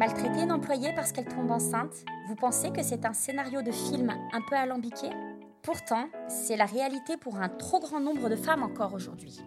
Maltraiter une employée parce qu'elle tombe enceinte, vous pensez que c'est un scénario de film un peu alambiqué? Pourtant, c'est la réalité pour un trop grand nombre de femmes encore aujourd'hui.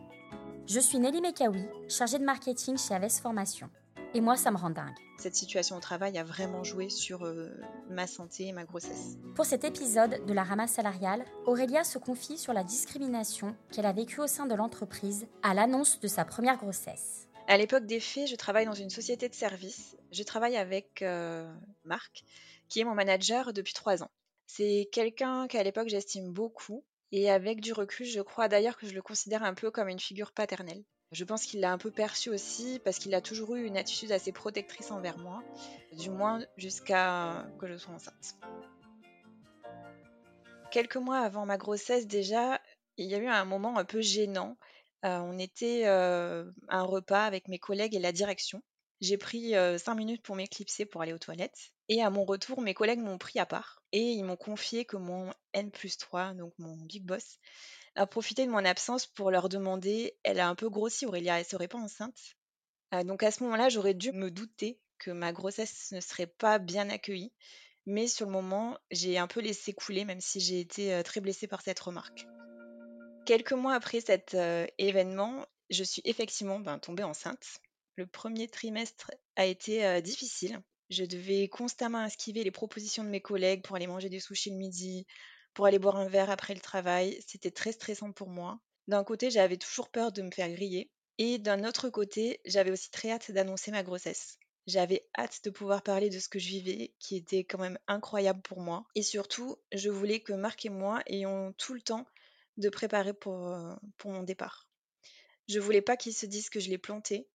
Je suis Nelly Mekawi, chargée de marketing chez Aves Formation. Et moi, ça me rend dingue. Cette situation au travail a vraiment joué sur euh, ma santé et ma grossesse. Pour cet épisode de la ramasse salariale, Aurélia se confie sur la discrimination qu'elle a vécue au sein de l'entreprise à l'annonce de sa première grossesse. À l'époque des faits, je travaille dans une société de services. Je travaille avec euh, Marc, qui est mon manager depuis trois ans. C'est quelqu'un qu'à l'époque j'estime beaucoup et avec du recul, je crois d'ailleurs que je le considère un peu comme une figure paternelle. Je pense qu'il l'a un peu perçu aussi parce qu'il a toujours eu une attitude assez protectrice envers moi, du moins jusqu'à que je sois enceinte. Quelques mois avant ma grossesse déjà, il y a eu un moment un peu gênant on était, à un repas avec mes collègues et la direction. J'ai pris, cinq minutes pour m'éclipser pour aller aux toilettes et à mon retour, mes collègues m'ont pris à part et ils m'ont confié que mon N+3, donc mon big boss, a profité de mon absence pour leur demander: «Elle a un peu grossi Aurélia, elle serait pas enceinte?» donc à ce moment-là, j'aurais dû me douter que ma grossesse ne serait pas bien accueillie, mais sur le moment, j'ai un peu laissé couler même si j'ai été, très blessée par cette remarque. Quelques mois après cet événement, je suis effectivement ben, tombée enceinte. Le premier trimestre a été difficile. Je devais constamment esquiver les propositions de mes collègues pour aller manger des sushis le midi, pour aller boire un verre après le travail. C'était très stressant pour moi. D'un côté, j'avais toujours peur de me faire griller. Et d'un autre côté, j'avais aussi très hâte d'annoncer ma grossesse. J'avais hâte de pouvoir parler de ce que je vivais, qui était quand même incroyable pour moi. Et surtout, je voulais que Marc et moi ayons tout le temps de préparer pour, pour mon départ. Je voulais pas qu'ils se disent que je l'ai planté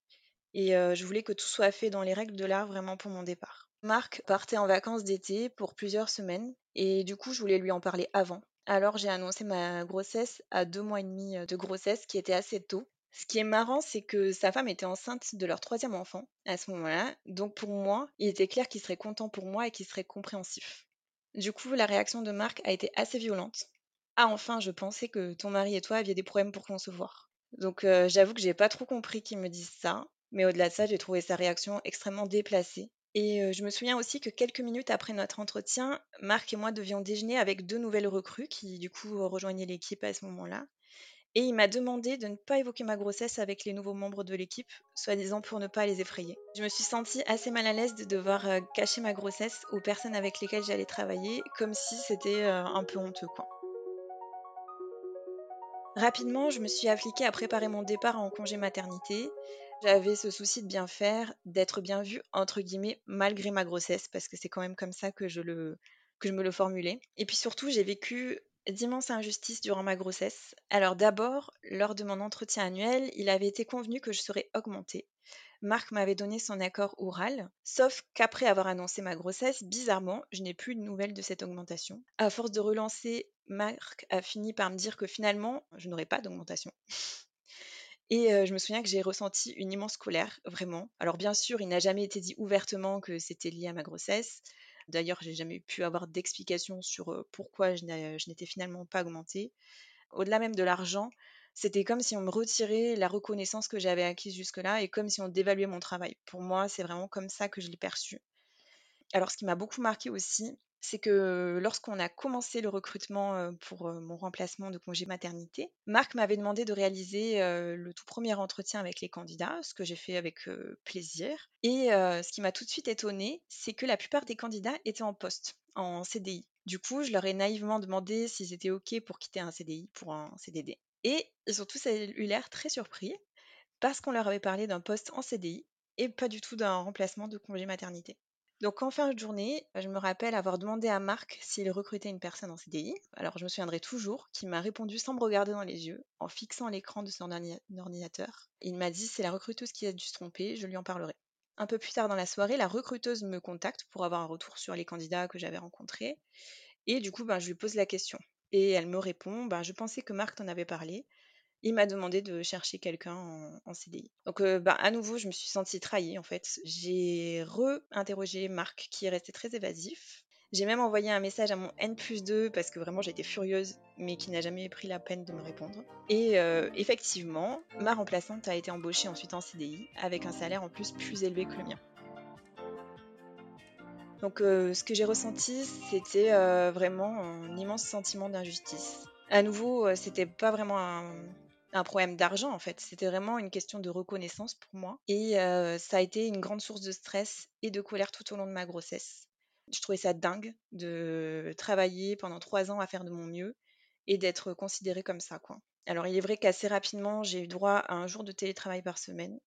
et je voulais que tout soit fait dans les règles de l'art vraiment pour mon départ. Marc partait en vacances d'été pour plusieurs semaines et du coup je voulais lui en parler avant. Alors j'ai annoncé ma grossesse à deux mois et demi de grossesse qui était assez tôt. Ce qui est marrant, c'est que sa femme était enceinte de leur troisième enfant à ce moment-là. Donc pour moi, il était clair qu'il serait content pour moi et qu'il serait compréhensif. Du coup, la réaction de Marc a été assez violente. Ah enfin, je pensais que ton mari et toi aviez des problèmes pour concevoir. Donc j'avoue que j'ai pas trop compris qu'il me dise ça, mais au-delà de ça, j'ai trouvé sa réaction extrêmement déplacée. Et je me souviens aussi que quelques minutes après notre entretien, Marc et moi devions déjeuner avec deux nouvelles recrues qui du coup rejoignaient l'équipe à ce moment-là. Et il m'a demandé de ne pas évoquer ma grossesse avec les nouveaux membres de l'équipe, soi-disant pour ne pas les effrayer. Je me suis sentie assez mal à l'aise de devoir cacher ma grossesse aux personnes avec lesquelles j'allais travailler, comme si c'était un peu honteux. Rapidement, je me suis appliquée à préparer mon départ en congé maternité. J'avais ce souci de bien faire, d'être bien vue, entre guillemets, malgré ma grossesse, parce que c'est quand même comme ça que je, me le formulais. Et puis surtout, j'ai vécu d'immenses injustices durant ma grossesse. Alors d'abord, lors de mon entretien annuel, il avait été convenu que je serais augmentée. Marc m'avait donné son accord oral, sauf qu'après avoir annoncé ma grossesse, bizarrement, je n'ai plus de nouvelles de cette augmentation. À force de relancer, Marc a fini par me dire que finalement, je n'aurais pas d'augmentation. Et je me souviens que j'ai ressenti une immense colère, vraiment. Alors bien sûr, il n'a jamais été dit ouvertement que c'était lié à ma grossesse. D'ailleurs, j'ai jamais pu avoir d'explication sur pourquoi je n'étais finalement pas augmentée. Au-delà même de l'argent, c'était comme si on me retirait la reconnaissance que j'avais acquise jusque-là et comme si on dévaluait mon travail. Pour moi, c'est vraiment comme ça que je l'ai perçu. Alors, ce qui m'a beaucoup marqué aussi, c'est que lorsqu'on a commencé le recrutement pour mon remplacement de congé maternité, Marc m'avait demandé de réaliser le tout premier entretien avec les candidats, ce que j'ai fait avec plaisir. Et ce qui m'a tout de suite étonnée, c'est que la plupart des candidats étaient en poste, en CDI. Du coup, je leur ai naïvement demandé s'ils étaient OK pour quitter un CDI pour un CDD. Et ils ont tous eu l'air très surpris parce qu'on leur avait parlé d'un poste en CDI et pas du tout d'un remplacement de congé maternité. Donc en fin de journée, je me rappelle avoir demandé à Marc s'il recrutait une personne en CDI. Alors je me souviendrai toujours qu'il m'a répondu sans me regarder dans les yeux, en fixant l'écran de son ordinateur. Il m'a dit c'est la recruteuse qui a dû se tromper, je lui en parlerai. Un peu plus tard dans la soirée, la recruteuse me contacte pour avoir un retour sur les candidats que j'avais rencontrés. Et du coup, ben, je lui pose la question. Et elle me répond, bah, je pensais que Marc t'en avait parlé. Il m'a demandé de chercher quelqu'un en, CDI. Donc, bah, à nouveau, je me suis sentie trahie, en fait. J'ai re-interrogé Marc, qui est resté très évasif. J'ai même envoyé un message à mon N plus 2 parce que vraiment j'étais furieuse, mais qui n'a jamais pris la peine de me répondre. Et effectivement, ma remplaçante a été embauchée ensuite en CDI avec un salaire en plus plus élevé que le mien. Donc ce que j'ai ressenti, c'était vraiment un immense sentiment d'injustice. À nouveau, c'était pas vraiment un, un problème d'argent en fait. C'était vraiment une question de reconnaissance pour moi. Et ça a été une grande source de stress et de colère tout au long de ma grossesse. Je trouvais ça dingue de travailler pendant trois ans à faire de mon mieux et d'être considérée comme ça. Quoi. Alors il est vrai qu'assez rapidement, j'ai eu droit à un jour de télétravail par semaine,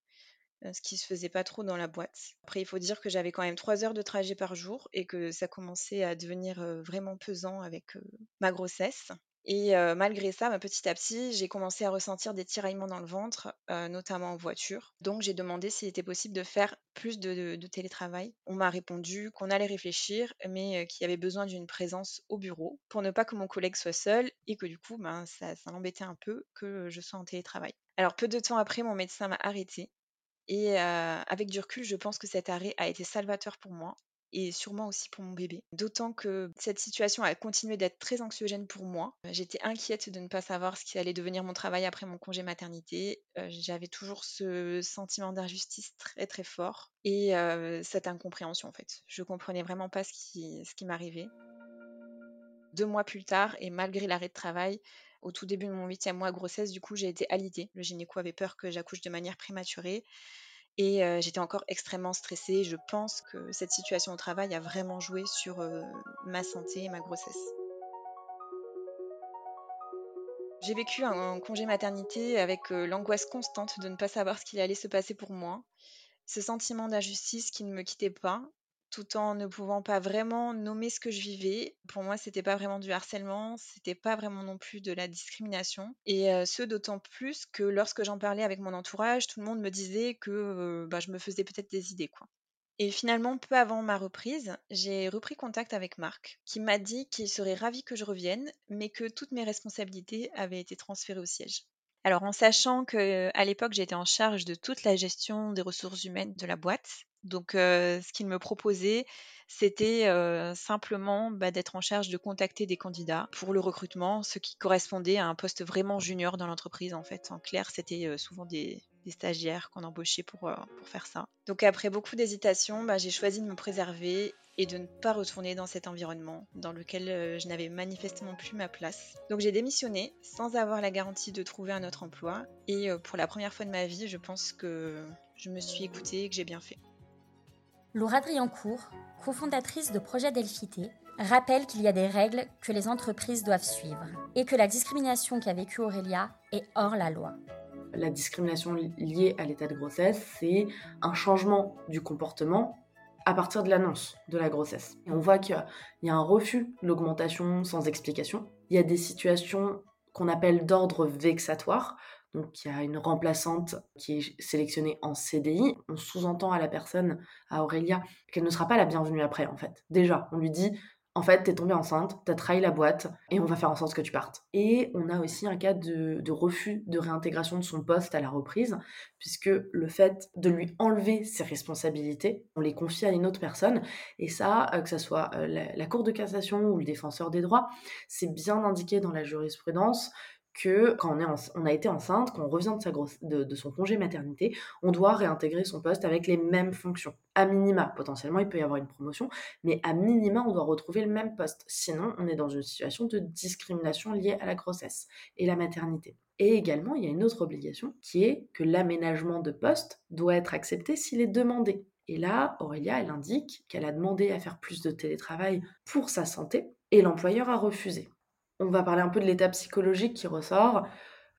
ce qui se faisait pas trop dans la boîte. Après, il faut dire que j'avais quand même trois heures de trajet par jour et que ça commençait à devenir vraiment pesant avec ma grossesse. Et malgré ça, bah, petit à petit, j'ai commencé à ressentir des tiraillements dans le ventre, notamment en voiture. Donc j'ai demandé s'il était possible de faire plus de, télétravail. On m'a répondu qu'on allait réfléchir, mais qu'il y avait besoin d'une présence au bureau pour ne pas que mon collègue soit seul et que du coup, ben, ça, ça un peu que je sois en télétravail. Alors peu de temps après, mon médecin m'a arrêté. Et avec du recul, je pense que cet arrêt a été salvateur pour moi et sûrement aussi pour mon bébé. D'autant que cette situation a continué d'être très anxiogène pour moi. J'étais inquiète de ne pas savoir ce qui allait devenir mon travail après mon congé maternité. Euh, j'avais toujours ce sentiment d'injustice très très fort et euh, cette incompréhension en fait. Je comprenais vraiment pas ce qui, ce qui m'arrivait. Deux mois plus tard, et malgré l'arrêt de travail, au tout début de mon huitième mois de grossesse, du coup, j'ai été alitée. Le gynéco avait peur que j'accouche de manière prématurée. Et j'étais encore extrêmement stressée. Je pense que cette situation au travail a vraiment joué sur ma santé et ma grossesse. J'ai vécu un congé maternité avec l'angoisse constante de ne pas savoir ce qu'il allait se passer pour moi, ce sentiment d'injustice qui ne me quittait pas, tout en ne pouvant pas vraiment nommer ce que je vivais. Pour moi, c'était pas vraiment du harcèlement, c'était pas vraiment non plus de la discrimination. Et ce d'autant plus que lorsque j'en parlais avec mon entourage, tout le monde me disait que bah, je me faisais peut-être des idées, quoi. Et finalement, peu avant ma reprise, j'ai repris contact avec Marc, qui m'a dit qu'il serait ravi que je revienne, mais que toutes mes responsabilités avaient été transférées au siège. Alors, en sachant qu'à l'époque, j'étais en charge de toute la gestion des ressources humaines de la boîte, donc, ce qu'il me proposait, c'était simplement bah, d'être en charge de contacter des candidats pour le recrutement, ce qui correspondait à un poste vraiment junior dans l'entreprise. En fait, en clair, c'était souvent des, stagiaires qu'on embauchait pour, faire ça. Donc, après beaucoup d'hésitation, bah, j'ai choisi de me préserver et de ne pas retourner dans cet environnement dans lequel je n'avais manifestement plus ma place. Donc j'ai démissionné sans avoir la garantie de trouver un autre emploi et pour la première fois de ma vie, je pense que je me suis écoutée et que j'ai bien fait. Laura Driancourt, cofondatrice de Projet Delphité, rappelle qu'il y a des règles que les entreprises doivent suivre et que la discrimination qu'a vécue Aurélia est hors la loi. La discrimination liée à l'état de grossesse, c'est un changement du comportement à partir de l'annonce de la grossesse. on voit qu'il y a un refus l'augmentation sans explication. Il y a des situations qu'on appelle d'ordre vexatoire, donc il y a une remplaçante qui est sélectionnée en CDI. On sous-entend à la personne, à Aurélia, qu'elle ne sera pas la bienvenue après en fait. Déjà, on lui dit en fait, t'es tombée enceinte, t'as trahi la boîte et on va faire en sorte que tu partes. Et on a aussi un cas de, refus de réintégration de son poste à la reprise, puisque le fait de lui enlever ses responsabilités, on les confie à une autre personne. Et ça, euh, que ce soit euh, la Cour de cassation ou le défenseur des droits, c'est bien indiqué dans la jurisprudence que quand on, a été enceinte, quand on revient de, sa de, son congé maternité, on doit réintégrer son poste avec les mêmes fonctions. À minima, potentiellement, il peut y avoir une promotion, mais à minima, on doit retrouver le même poste. Sinon, on est dans une situation de discrimination liée à la grossesse et la maternité. Et également, il y a une autre obligation qui est que l'aménagement de poste doit être accepté s'il est demandé. Et là, Aurélia, elle indique qu'elle a demandé à faire plus de télétravail pour sa santé et l'employeur a refusé on va parler un peu de l'état psychologique qui ressort,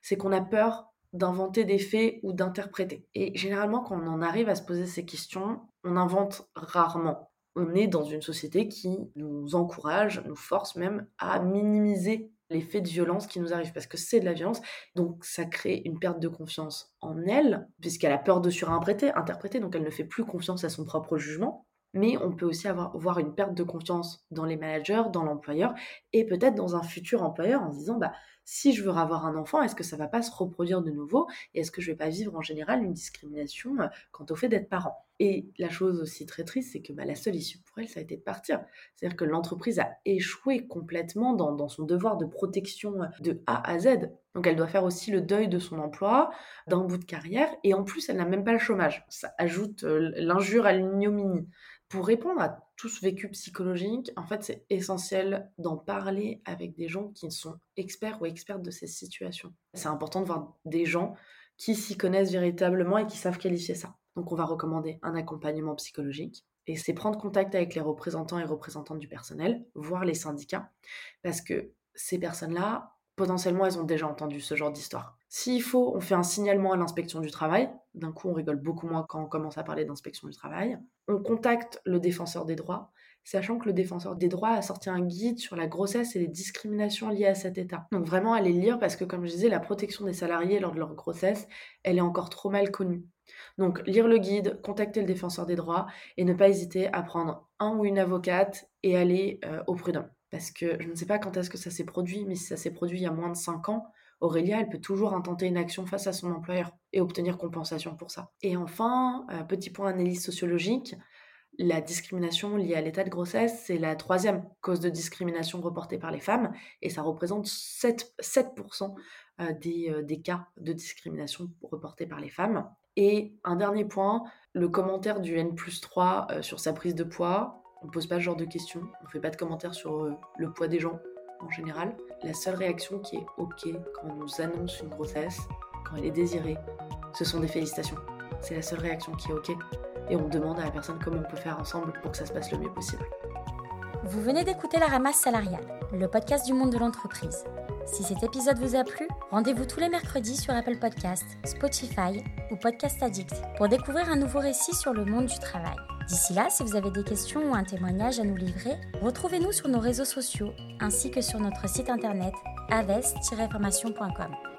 c'est qu'on a peur d'inventer des faits ou d'interpréter. Et généralement, quand on en arrive à se poser ces questions, on invente rarement. On est dans une société qui nous encourage, nous force même à minimiser les faits de violence qui nous arrivent, parce que c'est de la violence. Donc ça crée une perte de confiance en elle, puisqu'elle a peur de surinterpréter, interpréter, donc elle ne fait plus confiance à son propre jugement mais on peut aussi avoir voir une perte de confiance dans les managers, dans l'employeur et peut-être dans un futur employeur en se disant bah si je veux avoir un enfant, est-ce que ça va pas se reproduire de nouveau et est-ce que je vais pas vivre en général une discrimination euh, quant au fait d'être parent? Et la chose aussi très triste, c'est que bah, la seule issue pour elle, ça a été de partir. C'est-à-dire que l'entreprise a échoué complètement dans, son devoir de protection euh, de A à Z. Donc elle doit faire aussi le deuil de son emploi, d'un bout de carrière, et en plus elle n'a même pas le chômage. Ça ajoute euh, l'injure à l'ignominie Pour répondre à tout ce vécu psychologique, en fait, c'est essentiel d'en parler avec des gens qui sont experts ou expertes de ces situations. C'est important de voir des gens qui s'y connaissent véritablement et qui savent qualifier ça. Donc, on va recommander un accompagnement psychologique. Et c'est prendre contact avec les représentants et représentantes du personnel, voire les syndicats, parce que ces personnes-là, potentiellement, elles ont déjà entendu ce genre d'histoire. S'il faut, on fait un signalement à l'inspection du travail. D'un coup, on rigole beaucoup moins quand on commence à parler d'inspection du travail. On contacte le défenseur des droits, sachant que le défenseur des droits a sorti un guide sur la grossesse et les discriminations liées à cet état. Donc vraiment, allez lire parce que, comme je disais, la protection des salariés lors de leur grossesse, elle est encore trop mal connue. Donc, lire le guide, contacter le défenseur des droits et ne pas hésiter à prendre un ou une avocate et aller euh, au prud'homme. Parce que je ne sais pas quand est-ce que ça s'est produit, mais si ça s'est produit il y a moins de 5 ans, Aurélia, elle peut toujours intenter une action face à son employeur et obtenir compensation pour ça. Et enfin, euh, petit point analyse sociologique, la discrimination liée à l'état de grossesse, c'est la troisième cause de discrimination reportée par les femmes et ça représente 7%, 7% euh, des, cas de discrimination reportés par les femmes. Et un dernier point, le commentaire du N plus 3 euh, sur sa prise de poids. On ne pose pas ce genre de questions, on ne fait pas de commentaires sur euh, le poids des gens en général. La seule réaction qui est OK quand on nous annonce une grossesse, quand elle est désirée, ce sont des félicitations. C'est la seule réaction qui est OK. Et on demande à la personne comment on peut faire ensemble pour que ça se passe le mieux possible. Vous venez d'écouter La Ramasse Salariale, le podcast du monde de l'entreprise. Si cet épisode vous a plu, rendez-vous tous les mercredis sur Apple Podcasts, Spotify ou Podcast Addict pour découvrir un nouveau récit sur le monde du travail. D'ici là, si vous avez des questions ou un témoignage à nous livrer, retrouvez-nous sur nos réseaux sociaux ainsi que sur notre site internet aves-formation.com.